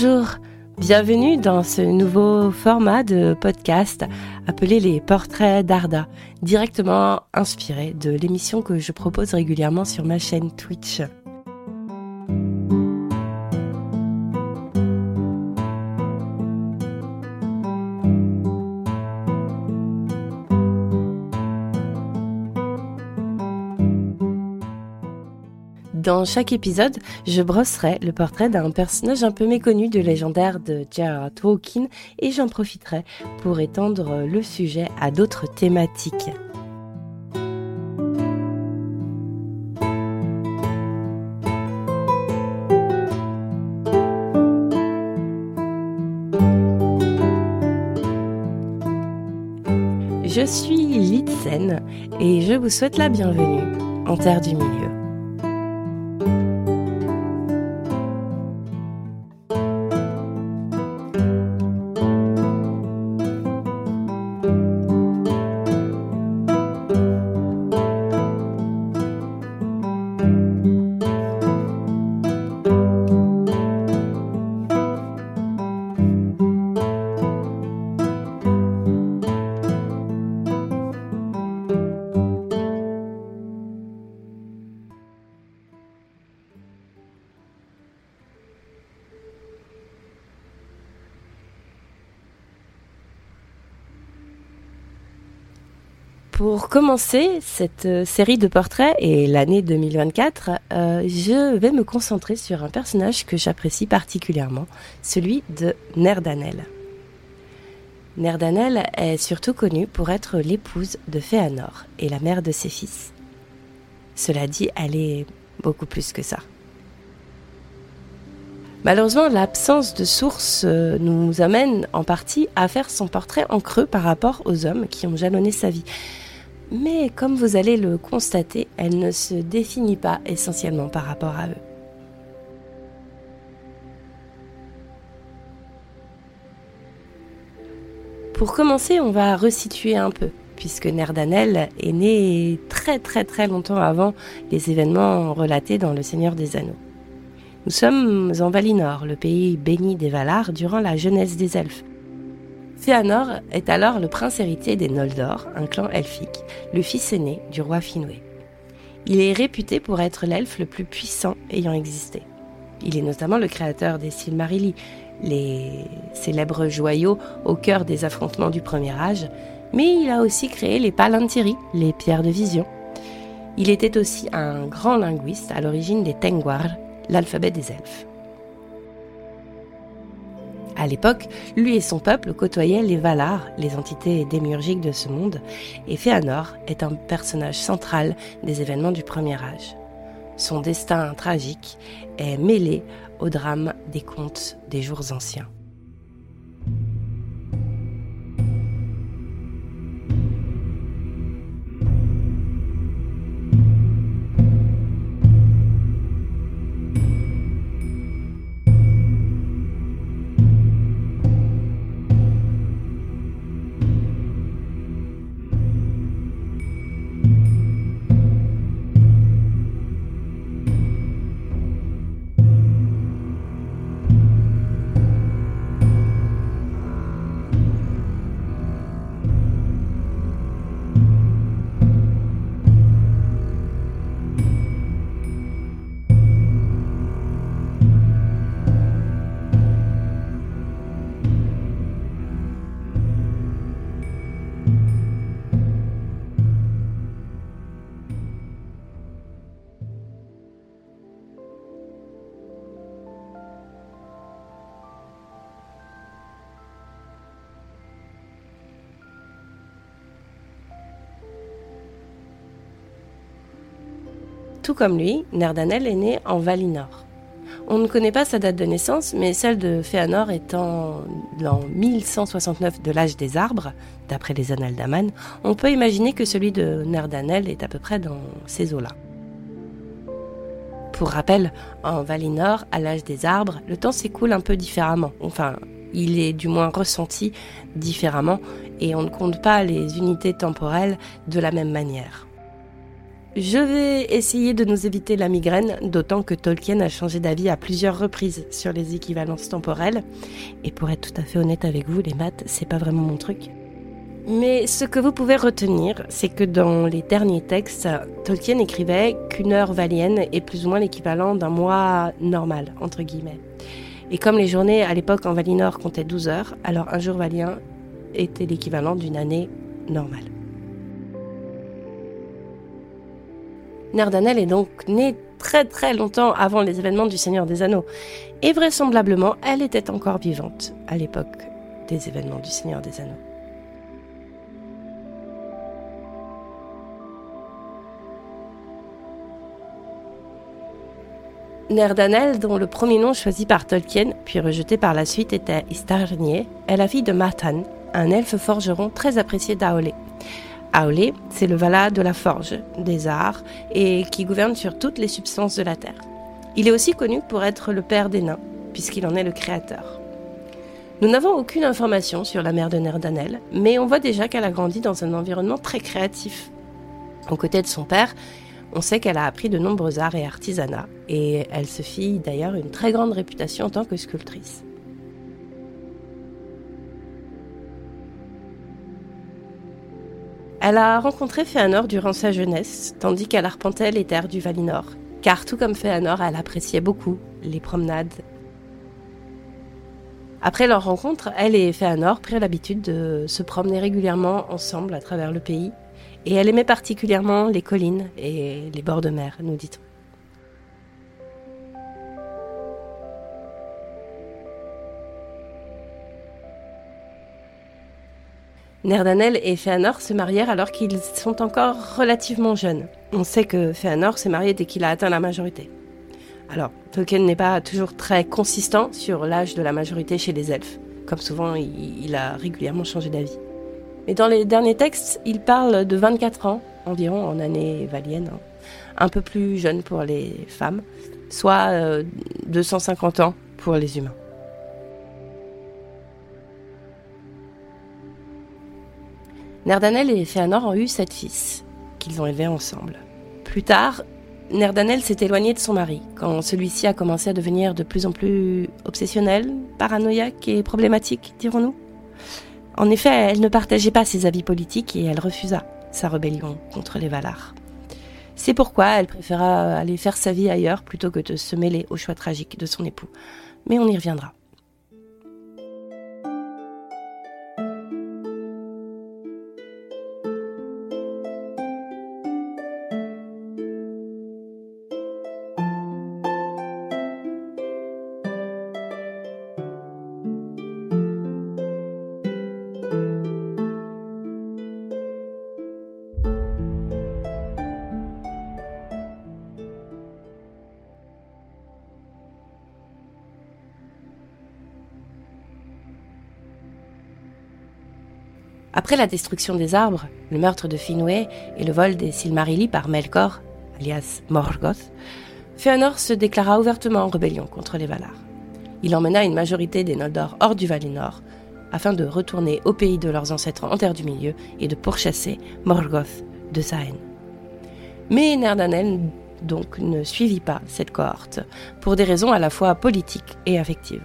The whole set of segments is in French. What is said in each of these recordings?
Bonjour, bienvenue dans ce nouveau format de podcast appelé les portraits d'Arda, directement inspiré de l'émission que je propose régulièrement sur ma chaîne Twitch. Dans chaque épisode, je brosserai le portrait d'un personnage un peu méconnu de légendaire de J.R.R. Tolkien et j'en profiterai pour étendre le sujet à d'autres thématiques. Je suis Litsen et je vous souhaite la bienvenue en Terre du Milieu. Pour commencer cette euh, série de portraits et l'année 2024, euh, je vais me concentrer sur un personnage que j'apprécie particulièrement, celui de Nerdanel. Nerdanel est surtout connue pour être l'épouse de Féanor et la mère de ses fils. Cela dit, elle est beaucoup plus que ça. Malheureusement, l'absence de sources euh, nous amène en partie à faire son portrait en creux par rapport aux hommes qui ont jalonné sa vie mais comme vous allez le constater, elle ne se définit pas essentiellement par rapport à eux. Pour commencer, on va resituer un peu, puisque Nerdanel est né très très très longtemps avant les événements relatés dans Le Seigneur des Anneaux. Nous sommes en Valinor, le pays béni des Valar, durant la jeunesse des elfes, Fëanor est alors le prince héritier des Noldor, un clan elfique, le fils aîné du roi Finwë. Il est réputé pour être l'elfe le plus puissant ayant existé. Il est notamment le créateur des Silmarilli, les célèbres joyaux au cœur des affrontements du Premier Âge, mais il a aussi créé les Palantiri, les pierres de vision. Il était aussi un grand linguiste à l'origine des Tengwar, l'alphabet des elfes. À l'époque, lui et son peuple côtoyaient les Valar, les entités démiurgiques de ce monde, et Féanor est un personnage central des événements du Premier Âge. Son destin tragique est mêlé au drame des contes des jours anciens. Tout comme lui, Nerdanel est né en Valinor. On ne connaît pas sa date de naissance, mais celle de Féanor étant en 1169 de l'âge des arbres, d'après les annales d'Aman, on peut imaginer que celui de Nerdanel est à peu près dans ces eaux-là. Pour rappel, en Valinor, à l'âge des arbres, le temps s'écoule un peu différemment. Enfin, il est du moins ressenti différemment et on ne compte pas les unités temporelles de la même manière. Je vais essayer de nous éviter la migraine, d'autant que Tolkien a changé d'avis à plusieurs reprises sur les équivalences temporelles. Et pour être tout à fait honnête avec vous, les maths, c'est pas vraiment mon truc. Mais ce que vous pouvez retenir, c'est que dans les derniers textes, Tolkien écrivait qu'une heure valienne est plus ou moins l'équivalent d'un mois normal, entre guillemets. Et comme les journées à l'époque en Valinor comptaient 12 heures, alors un jour valien était l'équivalent d'une année normale. Nerdanel est donc née très très longtemps avant les événements du Seigneur des Anneaux. Et vraisemblablement, elle était encore vivante à l'époque des événements du Seigneur des Anneaux. Nerdanel, dont le premier nom choisi par Tolkien, puis rejeté par la suite, était Istarnier, est la fille de Matan, un elfe forgeron très apprécié d'Aolé. Aolé, c'est le Vala de la forge, des arts, et qui gouverne sur toutes les substances de la terre. Il est aussi connu pour être le père des nains, puisqu'il en est le créateur. Nous n'avons aucune information sur la mère de Nerdanel, mais on voit déjà qu'elle a grandi dans un environnement très créatif. Aux côtés de son père, on sait qu'elle a appris de nombreux arts et artisanats, et elle se fit d'ailleurs une très grande réputation en tant que sculptrice. Elle a rencontré Féanor durant sa jeunesse, tandis qu'elle arpentait les terres du Valinor, car tout comme Féanor, elle appréciait beaucoup les promenades. Après leur rencontre, elle et Féanor prirent l'habitude de se promener régulièrement ensemble à travers le pays, et elle aimait particulièrement les collines et les bords de mer, nous dit-on. Nerdanel et Féanor se marièrent alors qu'ils sont encore relativement jeunes. On sait que Féanor s'est marié dès qu'il a atteint la majorité. Alors, Tolkien n'est pas toujours très consistant sur l'âge de la majorité chez les elfes. Comme souvent, il a régulièrement changé d'avis. Mais dans les derniers textes, il parle de 24 ans environ en année valienne, hein. un peu plus jeune pour les femmes, soit 250 euh, ans pour les humains. Nerdanel et Féanor ont eu sept fils, qu'ils ont élevés ensemble. Plus tard, Nerdanel s'est éloigné de son mari, quand celui-ci a commencé à devenir de plus en plus obsessionnel, paranoïaque et problématique, dirons-nous. En effet, elle ne partageait pas ses avis politiques et elle refusa sa rébellion contre les Valar. C'est pourquoi elle préféra aller faire sa vie ailleurs plutôt que de se mêler au choix tragique de son époux. Mais on y reviendra. Après la destruction des arbres, le meurtre de Finwë et le vol des Silmarilli par Melkor, alias Morgoth, Fëanor se déclara ouvertement en rébellion contre les Valar. Il emmena une majorité des Noldor hors du Valinor afin de retourner au pays de leurs ancêtres en Terre du Milieu et de pourchasser Morgoth de sa haine. Mais Nerdanel donc ne suivit pas cette cohorte pour des raisons à la fois politiques et affectives.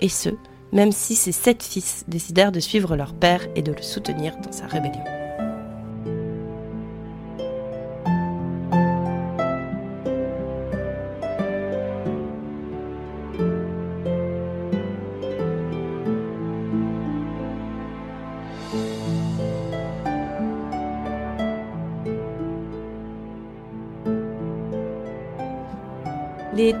Et ce, même si ses sept fils décidèrent de suivre leur père et de le soutenir dans sa rébellion.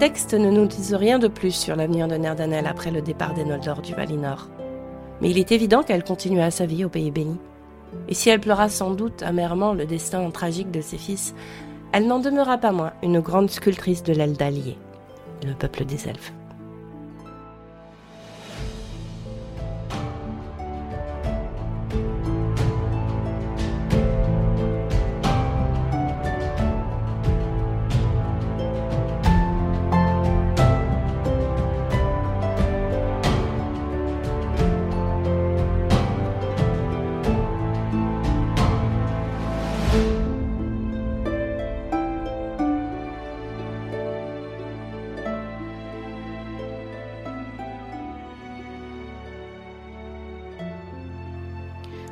Textes ne nous disent rien de plus sur l'avenir de Nerdanel après le départ des Noldor du Valinor. Mais il est évident qu'elle continua sa vie au pays béni. Et si elle pleura sans doute amèrement le destin tragique de ses fils, elle n'en demeura pas moins une grande sculptrice de l'Eldalier, le peuple des elfes.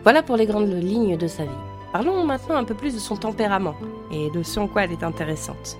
Voilà pour les grandes lignes de sa vie. Parlons maintenant un peu plus de son tempérament et de ce en quoi elle est intéressante.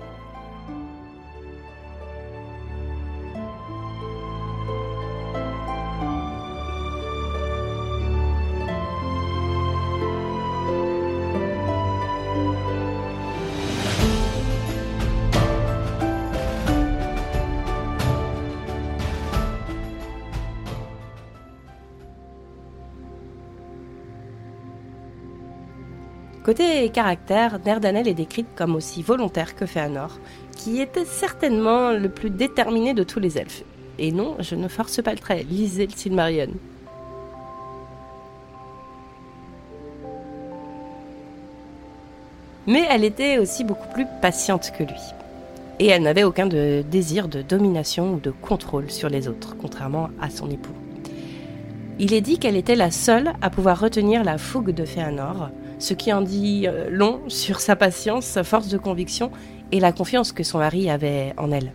Côté caractère, Nerdanel est décrite comme aussi volontaire que Fëanor, qui était certainement le plus déterminé de tous les elfes. Et non, je ne force pas le trait, lisez le Silmarillion. Mais elle était aussi beaucoup plus patiente que lui. Et elle n'avait aucun désir de domination ou de contrôle sur les autres, contrairement à son époux. Il est dit qu'elle était la seule à pouvoir retenir la fougue de Fëanor, ce qui en dit euh, long sur sa patience, sa force de conviction et la confiance que son mari avait en elle.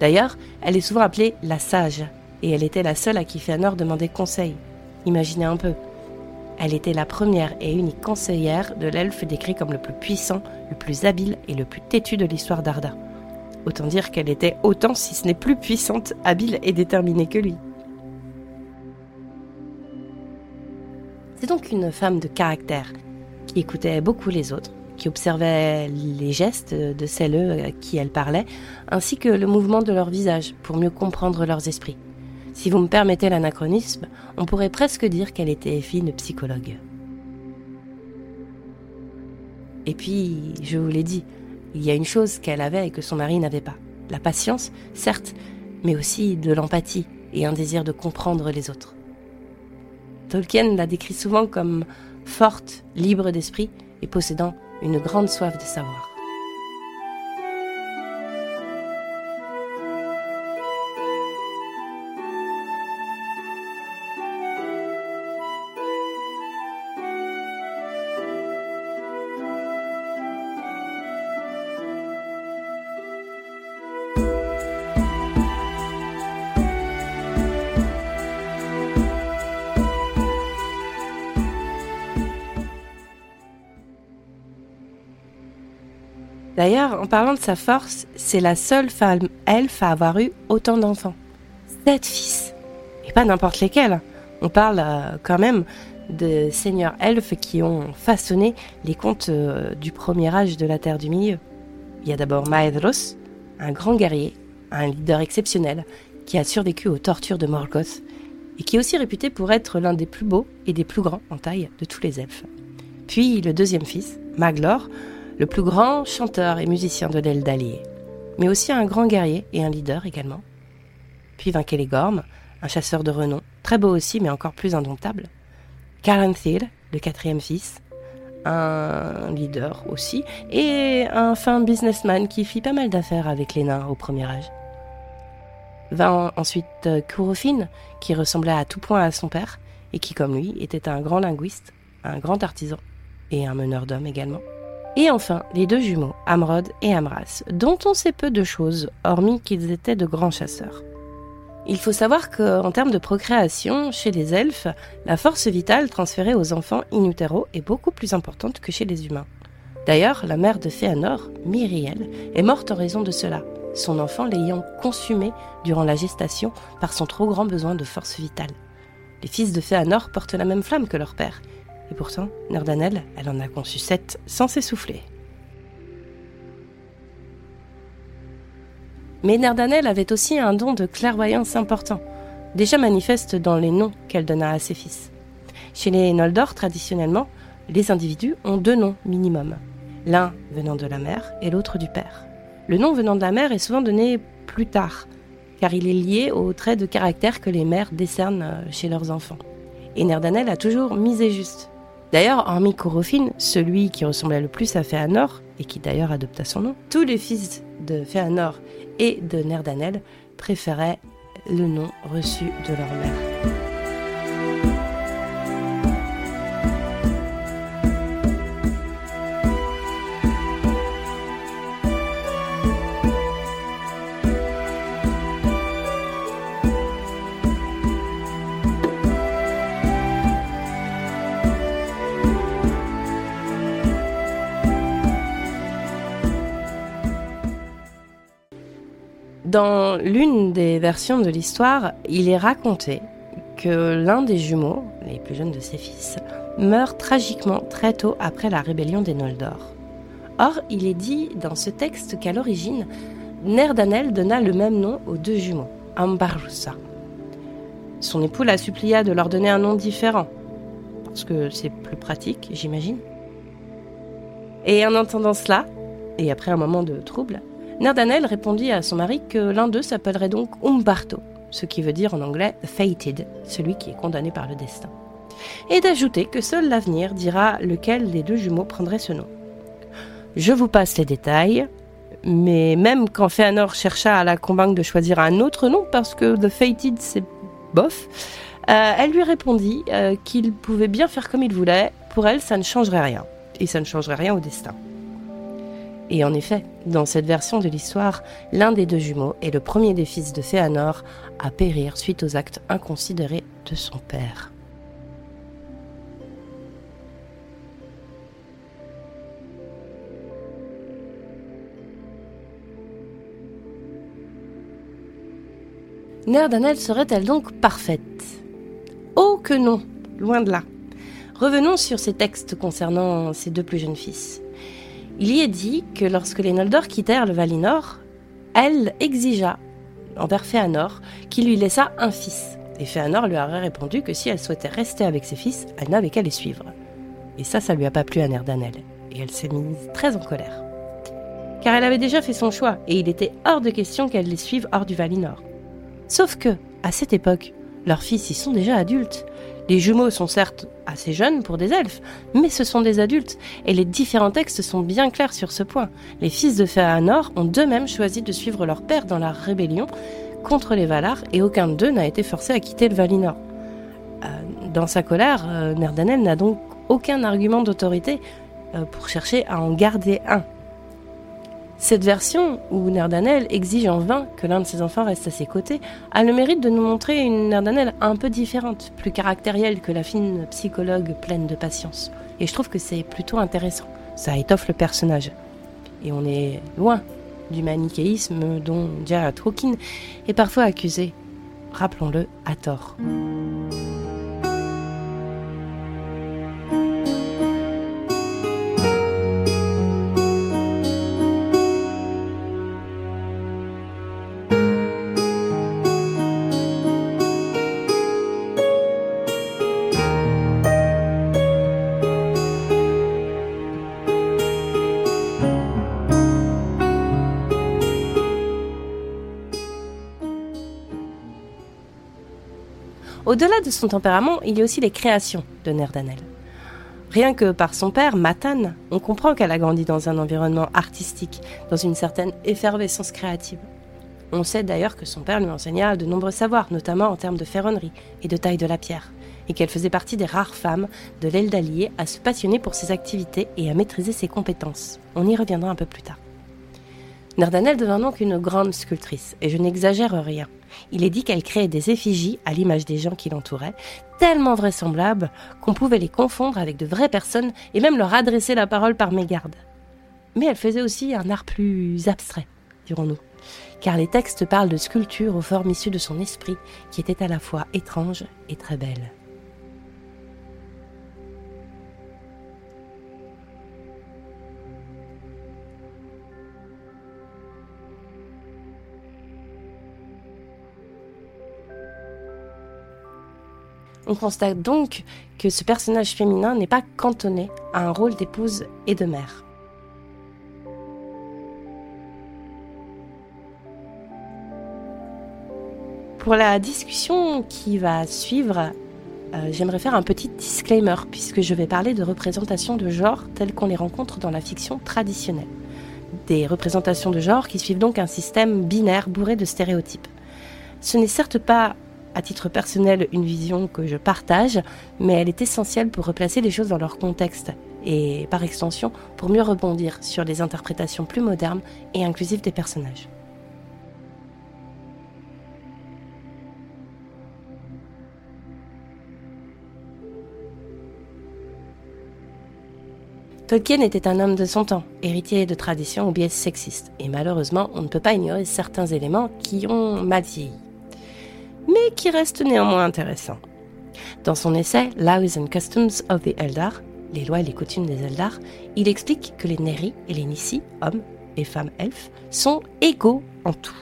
D'ailleurs, elle est souvent appelée la sage, et elle était la seule à qui Fëanor demandait conseil. Imaginez un peu. Elle était la première et unique conseillère de l'elfe décrit comme le plus puissant, le plus habile et le plus têtu de l'histoire d'Arda. Autant dire qu'elle était autant, si ce n'est plus puissante, habile et déterminée que lui. C'est donc une femme de caractère, écoutait beaucoup les autres, qui observait les gestes de celles à qui elle parlait, ainsi que le mouvement de leur visage pour mieux comprendre leurs esprits. Si vous me permettez l'anachronisme, on pourrait presque dire qu'elle était fine psychologue. Et puis, je vous l'ai dit, il y a une chose qu'elle avait et que son mari n'avait pas. La patience, certes, mais aussi de l'empathie et un désir de comprendre les autres. Tolkien la décrit souvent comme forte, libre d'esprit et possédant une grande soif de savoir. En parlant de sa force, c'est la seule femme elfe à avoir eu autant d'enfants. Sept fils. Et pas n'importe lesquels. On parle euh, quand même de seigneurs elfes qui ont façonné les contes euh, du premier âge de la Terre du Milieu. Il y a d'abord Maedhros, un grand guerrier, un leader exceptionnel, qui a survécu aux tortures de Morgoth, et qui est aussi réputé pour être l'un des plus beaux et des plus grands en taille de tous les elfes. Puis le deuxième fils, Maglor, le plus grand chanteur et musicien de l'aile d'Allier, mais aussi un grand guerrier et un leader également. Puis Vinkelégorm, un chasseur de renom, très beau aussi mais encore plus indomptable. Caranthil, le quatrième fils, un leader aussi, et un fin businessman qui fit pas mal d'affaires avec les nains au premier âge. Vint ensuite Kurofin, qui ressemblait à tout point à son père, et qui, comme lui, était un grand linguiste, un grand artisan, et un meneur d'hommes également. Et enfin, les deux jumeaux, Amrod et Amras, dont on sait peu de choses, hormis qu'ils étaient de grands chasseurs. Il faut savoir qu'en termes de procréation, chez les elfes, la force vitale transférée aux enfants in est beaucoup plus importante que chez les humains. D'ailleurs, la mère de Féanor, Myriel, est morte en raison de cela, son enfant l'ayant consumé durant la gestation par son trop grand besoin de force vitale. Les fils de Féanor portent la même flamme que leur père, et pourtant, Nerdanel, elle en a conçu sept sans s'essouffler. Mais Nerdanel avait aussi un don de clairvoyance important, déjà manifeste dans les noms qu'elle donna à ses fils. Chez les Noldor, traditionnellement, les individus ont deux noms minimum, l'un venant de la mère et l'autre du père. Le nom venant de la mère est souvent donné plus tard, car il est lié aux traits de caractère que les mères décernent chez leurs enfants. Et Nerdanel a toujours misé juste. D'ailleurs, hormis Corofin, celui qui ressemblait le plus à Féanor, et qui d'ailleurs adopta son nom, tous les fils de Féanor et de Nerdanel préféraient le nom reçu de leur mère. Dans l'une des versions de l'histoire, il est raconté que l'un des jumeaux, les plus jeunes de ses fils, meurt tragiquement très tôt après la rébellion des Noldor. Or, il est dit dans ce texte qu'à l'origine, Nerdanel donna le même nom aux deux jumeaux, Ambarusa. Son époux la supplia de leur donner un nom différent, parce que c'est plus pratique, j'imagine. Et en entendant cela, et après un moment de trouble, Nerdanel répondit à son mari que l'un d'eux s'appellerait donc Umbarto, ce qui veut dire en anglais fated, celui qui est condamné par le destin. Et d'ajouter que seul l'avenir dira lequel des deux jumeaux prendrait ce nom. Je vous passe les détails, mais même quand Fëanor chercha à la convaincre de choisir un autre nom, parce que The Fated c'est bof, euh, elle lui répondit euh, qu'il pouvait bien faire comme il voulait, pour elle ça ne changerait rien, et ça ne changerait rien au destin. Et en effet, dans cette version de l'histoire, l'un des deux jumeaux est le premier des fils de Fëanor à périr suite aux actes inconsidérés de son père. Nerdanel serait-elle donc parfaite? Oh que non, loin de là. Revenons sur ces textes concernant ses deux plus jeunes fils. Il y est dit que lorsque les Noldor quittèrent le Valinor, elle exigea envers Fëanor qu'il lui laissât un fils. Et Fëanor lui aurait répondu que si elle souhaitait rester avec ses fils, elle n'avait qu'à les suivre. Et ça, ça lui a pas plu à Nerdanel. Et elle s'est mise très en colère. Car elle avait déjà fait son choix, et il était hors de question qu'elle les suive hors du Valinor. Sauf que, à cette époque, leurs fils y sont déjà adultes. Les jumeaux sont certes assez jeunes pour des elfes, mais ce sont des adultes, et les différents textes sont bien clairs sur ce point. Les fils de Fëanor ont d'eux-mêmes choisi de suivre leur père dans la rébellion contre les Valar, et aucun d'eux n'a été forcé à quitter le Valinor. Euh, dans sa colère, euh, Nerdanel n'a donc aucun argument d'autorité euh, pour chercher à en garder un. Cette version, où Nerdanel exige en vain que l'un de ses enfants reste à ses côtés, a le mérite de nous montrer une Nerdanel un peu différente, plus caractérielle que la fine psychologue pleine de patience. Et je trouve que c'est plutôt intéressant. Ça étoffe le personnage. Et on est loin du manichéisme dont J.R.R. Tolkien est parfois accusé, rappelons-le, à tort. Au-delà de son tempérament, il y a aussi les créations de Nerdanel. Rien que par son père, Matan, on comprend qu'elle a grandi dans un environnement artistique, dans une certaine effervescence créative. On sait d'ailleurs que son père lui enseigna de nombreux savoirs, notamment en termes de ferronnerie et de taille de la pierre, et qu'elle faisait partie des rares femmes de l'aile d'Allier à se passionner pour ses activités et à maîtriser ses compétences. On y reviendra un peu plus tard. Nerdanel devint donc une grande sculptrice, et je n'exagère rien. Il est dit qu'elle créait des effigies à l'image des gens qui l'entouraient, tellement vraisemblables qu'on pouvait les confondre avec de vraies personnes et même leur adresser la parole par mégarde. Mais elle faisait aussi un art plus abstrait, dirons-nous, car les textes parlent de sculptures aux formes issues de son esprit qui étaient à la fois étranges et très belles. On constate donc que ce personnage féminin n'est pas cantonné à un rôle d'épouse et de mère. Pour la discussion qui va suivre, euh, j'aimerais faire un petit disclaimer puisque je vais parler de représentations de genre telles qu'on les rencontre dans la fiction traditionnelle. Des représentations de genre qui suivent donc un système binaire bourré de stéréotypes. Ce n'est certes pas à titre personnel une vision que je partage, mais elle est essentielle pour replacer les choses dans leur contexte et par extension pour mieux rebondir sur les interprétations plus modernes et inclusives des personnages. Tolkien était un homme de son temps, héritier de traditions ou biais sexistes, et malheureusement, on ne peut pas ignorer certains éléments qui ont mal vieilli, mais qui restent néanmoins intéressants. Dans son essai Laws and Customs of the Eldar, les lois et les coutumes des Eldar, il explique que les Neri et les Nissi, hommes et femmes elfes, sont égaux en tout.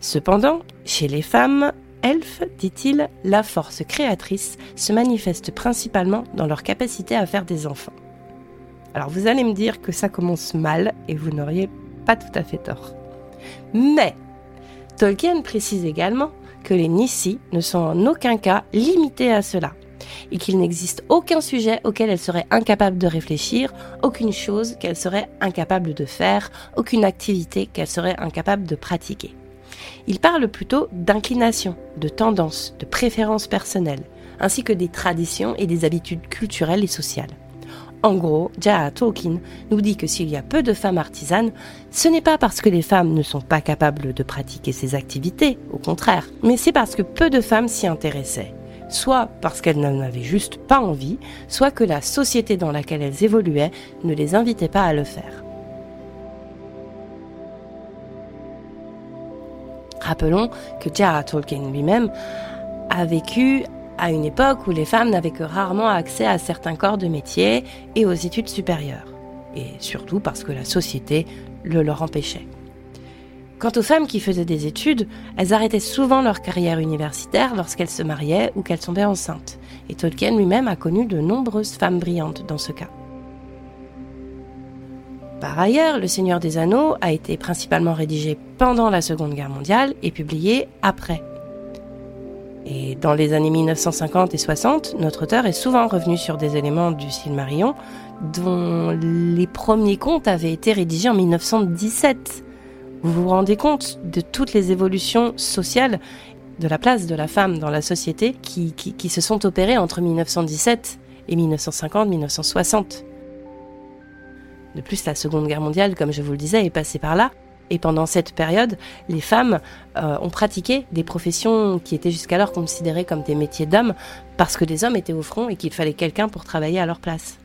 Cependant, chez les femmes elfes, dit-il, la force créatrice se manifeste principalement dans leur capacité à faire des enfants. Alors vous allez me dire que ça commence mal et vous n'auriez pas tout à fait tort. Mais Tolkien précise également que les Nissi ne sont en aucun cas limités à cela et qu'il n'existe aucun sujet auquel elles seraient incapables de réfléchir, aucune chose qu'elles seraient incapables de faire, aucune activité qu'elles seraient incapables de pratiquer. Il parle plutôt d'inclination, de tendance, de préférences personnelles, ainsi que des traditions et des habitudes culturelles et sociales. En gros, J.R. Tolkien nous dit que s'il y a peu de femmes artisanes, ce n'est pas parce que les femmes ne sont pas capables de pratiquer ces activités, au contraire, mais c'est parce que peu de femmes s'y intéressaient. Soit parce qu'elles n'en avaient juste pas envie, soit que la société dans laquelle elles évoluaient ne les invitait pas à le faire. Rappelons que J.R. Tolkien lui-même a vécu à une époque où les femmes n'avaient que rarement accès à certains corps de métier et aux études supérieures, et surtout parce que la société le leur empêchait. Quant aux femmes qui faisaient des études, elles arrêtaient souvent leur carrière universitaire lorsqu'elles se mariaient ou qu'elles tombaient enceintes, et Tolkien lui-même a connu de nombreuses femmes brillantes dans ce cas. Par ailleurs, Le Seigneur des Anneaux a été principalement rédigé pendant la Seconde Guerre mondiale et publié après. Et dans les années 1950 et 60, notre auteur est souvent revenu sur des éléments du Silmarillion dont les premiers contes avaient été rédigés en 1917. Vous vous rendez compte de toutes les évolutions sociales de la place de la femme dans la société qui, qui se sont opérées entre 1917 et 1950-1960. De plus, la Seconde Guerre mondiale, comme je vous le disais, est passée par là. Et pendant cette période, les femmes euh, ont pratiqué des professions qui étaient jusqu'alors considérées comme des métiers d'hommes parce que les hommes étaient au front et qu'il fallait quelqu'un pour travailler à leur place.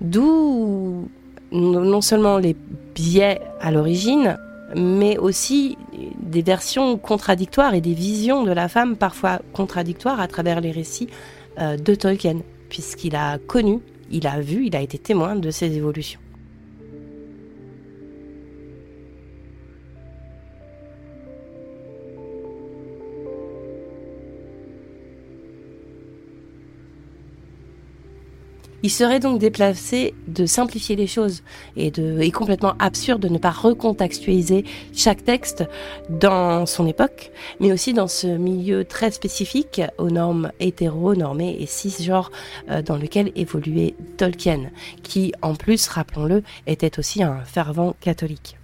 D'où non seulement les biais à l'origine, mais aussi des versions contradictoires et des visions de la femme parfois contradictoires à travers les récits euh, de Tolkien, puisqu'il a connu, il a vu, il a été témoin de ces évolutions. Il serait donc déplacé de simplifier les choses et, de, et complètement absurde de ne pas recontextualiser chaque texte dans son époque, mais aussi dans ce milieu très spécifique aux normes hétéro-normées et cisgenres euh, dans lequel évoluait Tolkien, qui en plus, rappelons-le, était aussi un fervent catholique.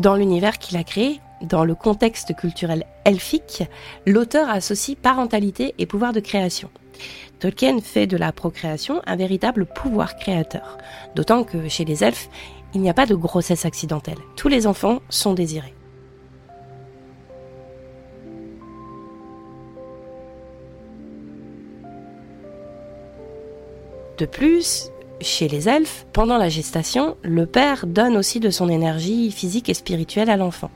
Dans l'univers qu'il a créé, dans le contexte culturel elfique, l'auteur associe parentalité et pouvoir de création. Tolkien fait de la procréation un véritable pouvoir créateur, d'autant que chez les elfes, il n'y a pas de grossesse accidentelle. Tous les enfants sont désirés. De plus, chez les elfes, pendant la gestation, le père donne aussi de son énergie physique et spirituelle à l'enfant.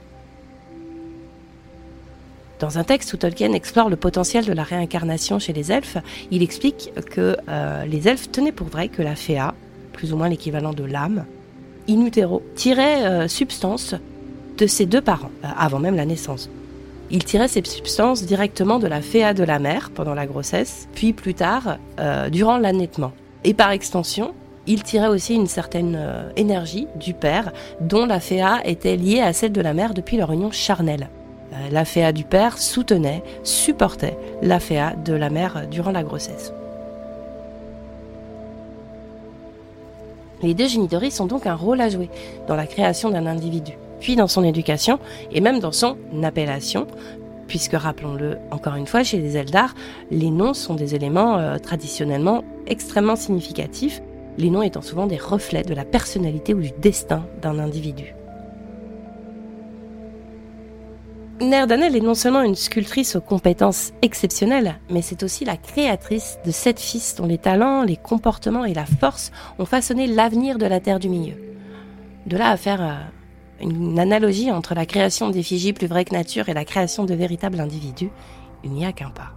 Dans un texte où Tolkien explore le potentiel de la réincarnation chez les elfes, il explique que euh, les elfes tenaient pour vrai que la féa, plus ou moins l'équivalent de l'âme, in utero, tirait euh, substance de ses deux parents, euh, avant même la naissance. Il tirait ces substances directement de la féa de la mère pendant la grossesse, puis plus tard, durant l'annaitement. Et par extension, il tirait aussi une certaine euh, énergie du père, dont la féa était liée à celle de la mère depuis leur union charnelle. Euh, la féa du père soutenait, supportait la féa de la mère durant la grossesse. Les deux génitories ont donc un rôle à jouer dans la création d'un individu, puis dans son éducation et même dans son appellation, puisque rappelons-le encore une fois, chez les Eldar, les noms sont des éléments euh, traditionnellement extrêmement significatifs les noms étant souvent des reflets de la personnalité ou du destin d'un individu. Nerdanel est non seulement une sculptrice aux compétences exceptionnelles, mais c'est aussi la créatrice de sept fils dont les talents, les comportements et la force ont façonné l'avenir de la Terre du Milieu. De là à faire euh, une analogie entre la création d'effigies plus vraies que nature et la création de véritables individus, il n'y a qu'un pas.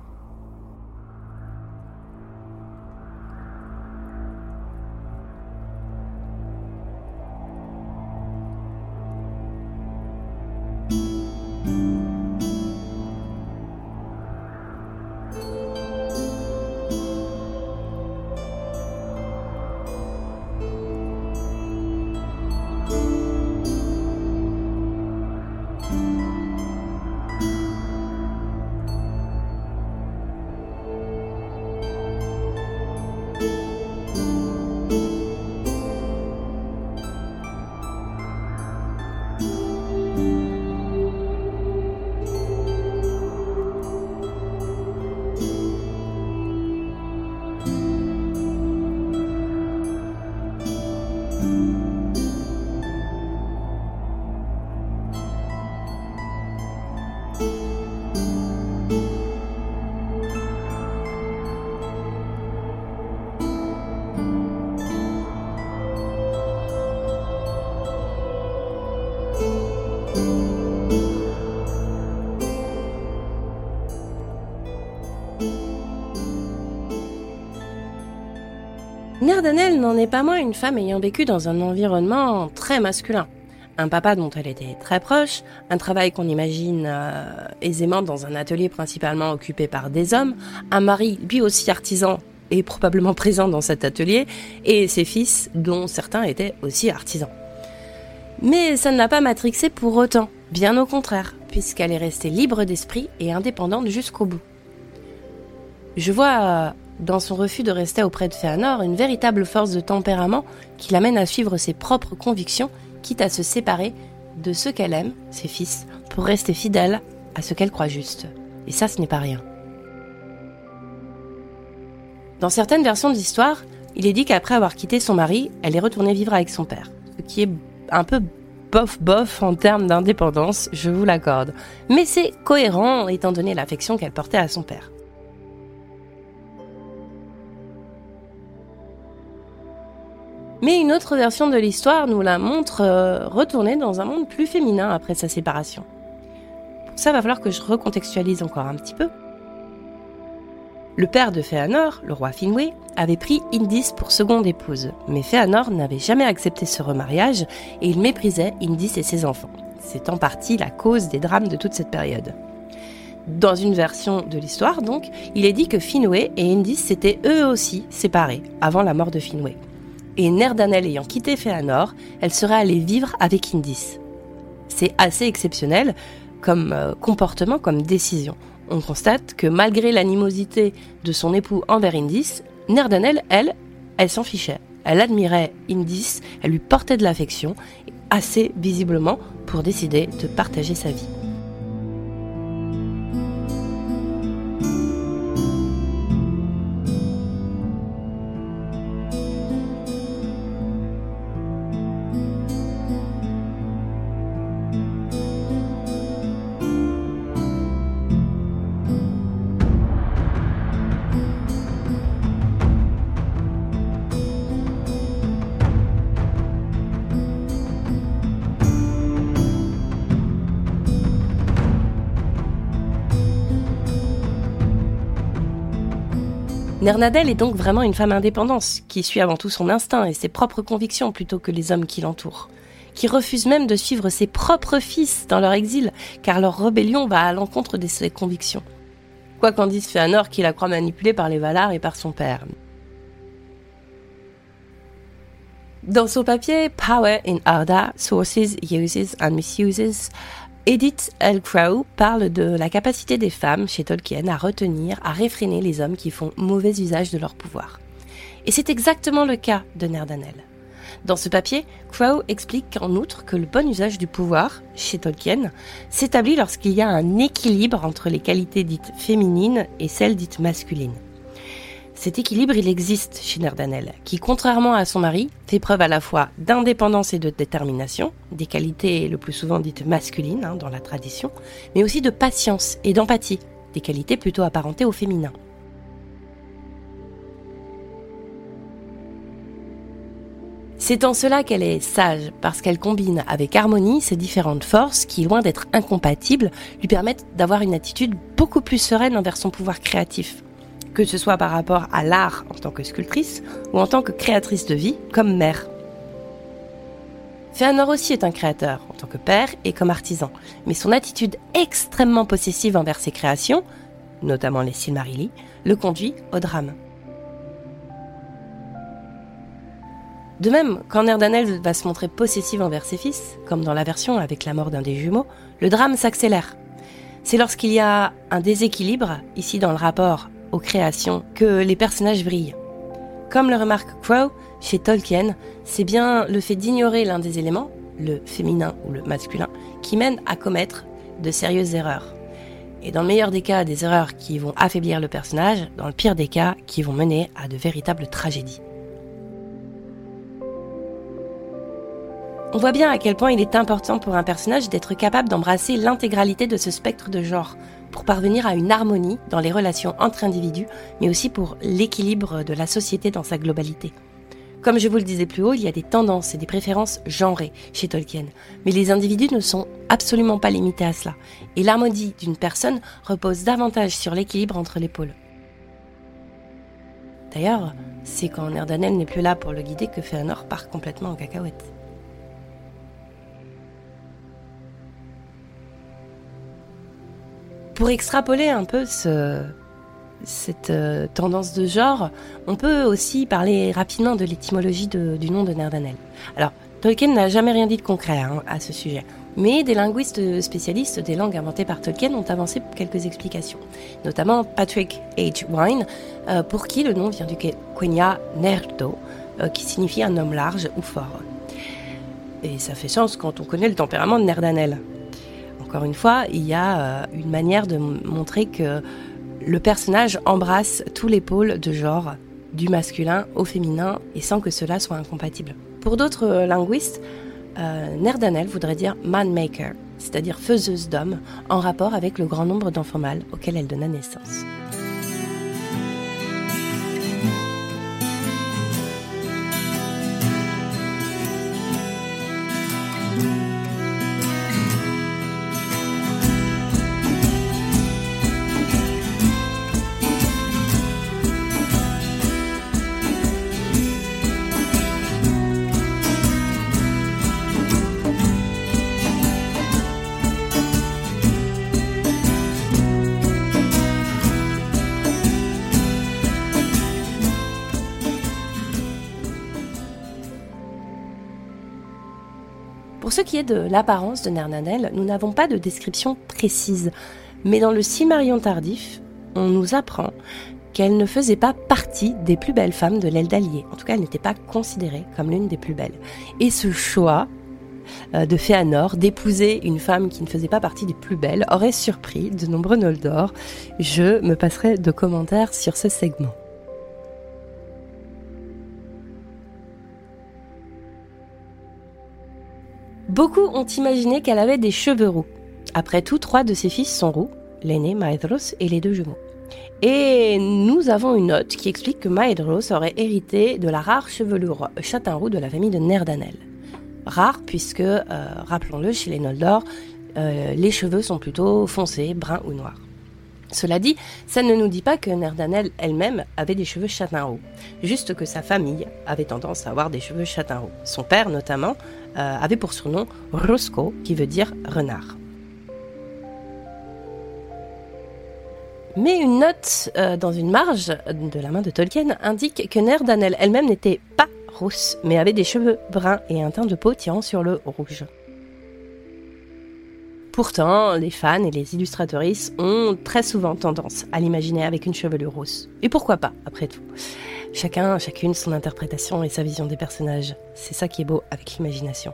N'en est pas moins une femme ayant vécu dans un environnement très masculin. Un papa dont elle était très proche, un travail qu'on imagine euh, aisément dans un atelier principalement occupé par des hommes, un mari lui aussi artisan et probablement présent dans cet atelier, et ses fils dont certains étaient aussi artisans. Mais ça ne l'a pas matrixée pour autant, bien au contraire, puisqu'elle est restée libre d'esprit et indépendante jusqu'au bout. Je vois dans son refus de rester auprès de Féanor une véritable force de tempérament qui l'amène à suivre ses propres convictions, quitte à se séparer de ceux qu'elle aime, ses fils, pour rester fidèle à ce qu'elle croit juste. Et ça, ce n'est pas rien. Dans certaines versions de l'histoire, il est dit qu'après avoir quitté son mari, elle est retournée vivre avec son père, ce qui est un peu bof-bof en termes d'indépendance, je vous l'accorde. Mais c'est cohérent étant donné l'affection qu'elle portait à son père. Mais une autre version de l'histoire nous la montre euh, retourner dans un monde plus féminin après sa séparation. Ça, va falloir que je recontextualise encore un petit peu. Le père de Féanor, le roi Finwë, avait pris Indis pour seconde épouse, mais Féanor n'avait jamais accepté ce remariage et il méprisait Indis et ses enfants. C'est en partie la cause des drames de toute cette période. Dans une version de l'histoire, donc, il est dit que Finwë et Indis s'étaient eux aussi séparés avant la mort de Finwë et Nerdanel ayant quitté Féanor, elle serait allée vivre avec Indis. C'est assez exceptionnel comme euh, comportement, comme décision. On constate que malgré l'animosité de son époux envers Indis, Nerdanel, elle, elle s'en fichait. Elle admirait Indis, elle lui portait de l'affection, assez visiblement pour décider de partager sa vie. Nernadel est donc vraiment une femme indépendante, qui suit avant tout son instinct et ses propres convictions plutôt que les hommes qui l'entourent, qui refuse même de suivre ses propres fils dans leur exil, car leur rébellion va à l'encontre de ses convictions. Quoi qu'en dise Féanor qui la croit manipulée par les Valar et par son père. Dans son papier Power in Arda, Sources, Uses and Misuses, Edith L. Crow parle de la capacité des femmes chez Tolkien à retenir, à réfréner les hommes qui font mauvais usage de leur pouvoir. Et c'est exactement le cas de Nerdanel. Dans ce papier, Crow explique en outre que le bon usage du pouvoir, chez Tolkien, s'établit lorsqu'il y a un équilibre entre les qualités dites féminines et celles dites masculines. Cet équilibre, il existe chez Nerdanel, qui, contrairement à son mari, fait preuve à la fois d'indépendance et de détermination, des qualités le plus souvent dites masculines hein, dans la tradition, mais aussi de patience et d'empathie, des qualités plutôt apparentées au féminin. C'est en cela qu'elle est sage, parce qu'elle combine avec harmonie ces différentes forces qui, loin d'être incompatibles, lui permettent d'avoir une attitude beaucoup plus sereine envers son pouvoir créatif, que ce soit par rapport à l'art en tant que sculptrice ou en tant que créatrice de vie comme mère. Féanor aussi est un créateur en tant que père et comme artisan, mais son attitude extrêmement possessive envers ses créations, notamment les Silmarilli, le conduit au drame. De même, quand Nerdanel va se montrer possessive envers ses fils, comme dans la version avec la mort d'un des jumeaux, le drame s'accélère. C'est lorsqu'il y a un déséquilibre, ici dans le rapport aux créations que les personnages brillent. Comme le remarque Crow, chez Tolkien, c'est bien le fait d'ignorer l'un des éléments, le féminin ou le masculin, qui mène à commettre de sérieuses erreurs. Et dans le meilleur des cas, des erreurs qui vont affaiblir le personnage, dans le pire des cas, qui vont mener à de véritables tragédies. On voit bien à quel point il est important pour un personnage d'être capable d'embrasser l'intégralité de ce spectre de genre, pour parvenir à une harmonie dans les relations entre individus, mais aussi pour l'équilibre de la société dans sa globalité. Comme je vous le disais plus haut, il y a des tendances et des préférences genrées chez Tolkien, mais les individus ne sont absolument pas limités à cela, et l'harmonie d'une personne repose davantage sur l'équilibre entre les pôles. D'ailleurs, c'est quand Nerdanel n'est plus là pour le guider que Fëanor part complètement en cacahuète. Pour extrapoler un peu cette euh, tendance de genre, on peut aussi parler rapidement de l'étymologie du nom de Nerdanel. Alors, Tolkien n'a jamais rien dit de concret hein, à ce sujet, mais des linguistes spécialistes des langues inventées par Tolkien ont avancé quelques explications, notamment Patrick H. Wine, euh, pour qui le nom vient du Quenya Nerdo, euh, qui signifie un homme large ou fort. Et ça fait sens quand on connaît le tempérament de Nerdanel. Encore une fois, il y a euh, une manière de montrer que le personnage embrasse tous les pôles de genre, du masculin au féminin, et sans que cela soit incompatible. Pour d'autres euh, linguistes, euh, Nerdanel voudrait dire man maker, c'est-à-dire faiseuse d'hommes, en rapport avec le grand nombre d'enfants mâles auxquels elle donna naissance. De l'apparence de Nernanel, nous n'avons pas de description précise, mais dans le Cimarion tardif, on nous apprend qu'elle ne faisait pas partie des plus belles femmes de l'aile d'Allier. En tout cas, elle n'était pas considérée comme l'une des plus belles. Et ce choix euh, de Féanor d'épouser une femme qui ne faisait pas partie des plus belles aurait surpris de nombreux Noldor. Je me passerai de commentaires sur ce segment. Beaucoup ont imaginé qu'elle avait des cheveux roux. Après tout, trois de ses fils sont roux, l'aîné Maedros et les deux jumeaux. Et nous avons une note qui explique que Maedros aurait hérité de la rare chevelure châtain roux de la famille de Nerdanel. Rare puisque, euh, rappelons-le, chez les Noldor, euh, les cheveux sont plutôt foncés, bruns ou noirs. Cela dit, ça ne nous dit pas que Nerdanel elle-même avait des cheveux châtain roux, juste que sa famille avait tendance à avoir des cheveux châtain roux. Son père notamment euh, avait pour surnom Roscoe, qui veut dire renard. Mais une note euh, dans une marge de la main de Tolkien indique que Nerdanel elle-même n'était pas rousse, mais avait des cheveux bruns et un teint de peau tirant sur le rouge. Pourtant, les fans et les illustratrices ont très souvent tendance à l'imaginer avec une chevelure rousse. Et pourquoi pas, après tout Chacun, chacune son interprétation et sa vision des personnages. C'est ça qui est beau avec l'imagination.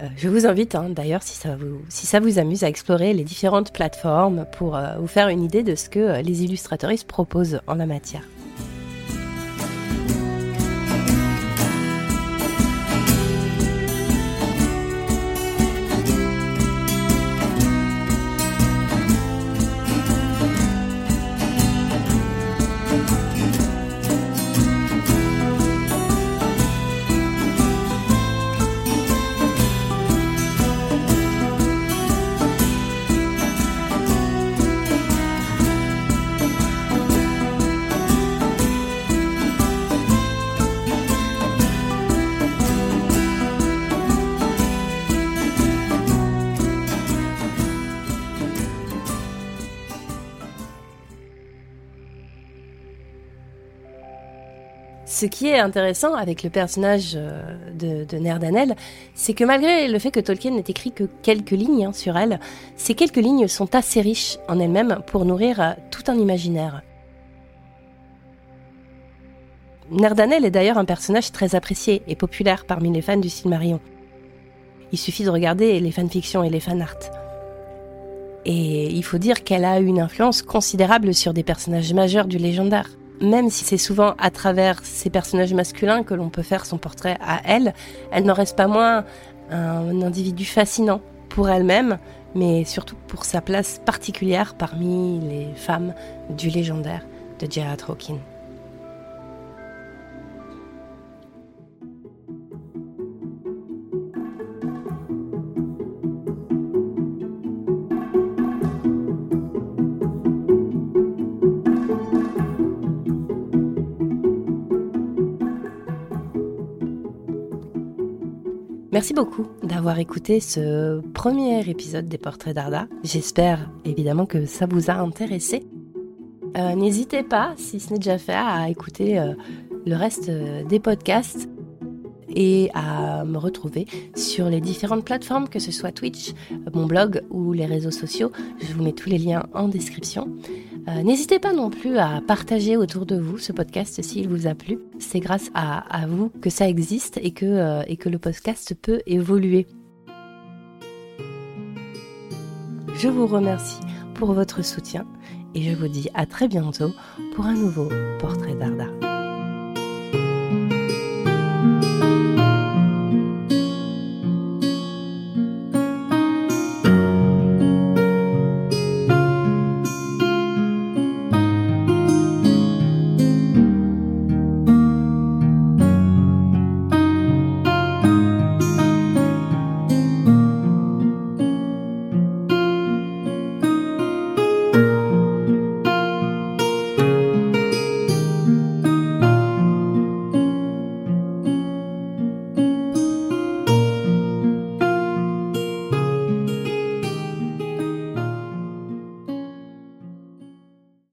Euh, je vous invite hein, d'ailleurs, si, ça vous, amuse, à explorer les différentes plateformes pour euh, vous faire une idée de ce que euh, les illustratrices proposent en la matière. Ce qui est intéressant avec le personnage euh, de, Nerdanel, c'est que malgré le fait que Tolkien n'ait écrit que quelques lignes hein, sur elle, ces quelques lignes sont assez riches en elles-mêmes pour nourrir euh, tout un imaginaire. Nerdanel est d'ailleurs un personnage très apprécié et populaire parmi les fans du Silmarillion. Il suffit de regarder les fanfictions et les fanarts. Et il faut dire qu'elle a une influence considérable sur des personnages majeurs du légendaire même si c'est souvent à travers ces personnages masculins que l'on peut faire son portrait à elle, elle n'en reste pas moins un individu fascinant pour elle-même, mais surtout pour sa place particulière parmi les femmes du légendaire de J.R. Tolkien. Merci beaucoup d'avoir écouté ce premier épisode des Portraits d'Arda. J'espère évidemment que ça vous a intéressé. Euh, n'hésitez pas, si ce n'est déjà fait, à écouter euh, le reste euh, des podcasts et à me retrouver sur les différentes plateformes, que ce soit Twitch, mon blog ou les réseaux sociaux. Je vous mets tous les liens en description. Euh, n'hésitez pas non plus à partager autour de vous ce podcast s'il vous a plu. C'est grâce à, vous que ça existe euh, et que le podcast peut évoluer. Je vous remercie pour votre soutien et je vous dis à très bientôt pour un nouveau portrait d'Arda.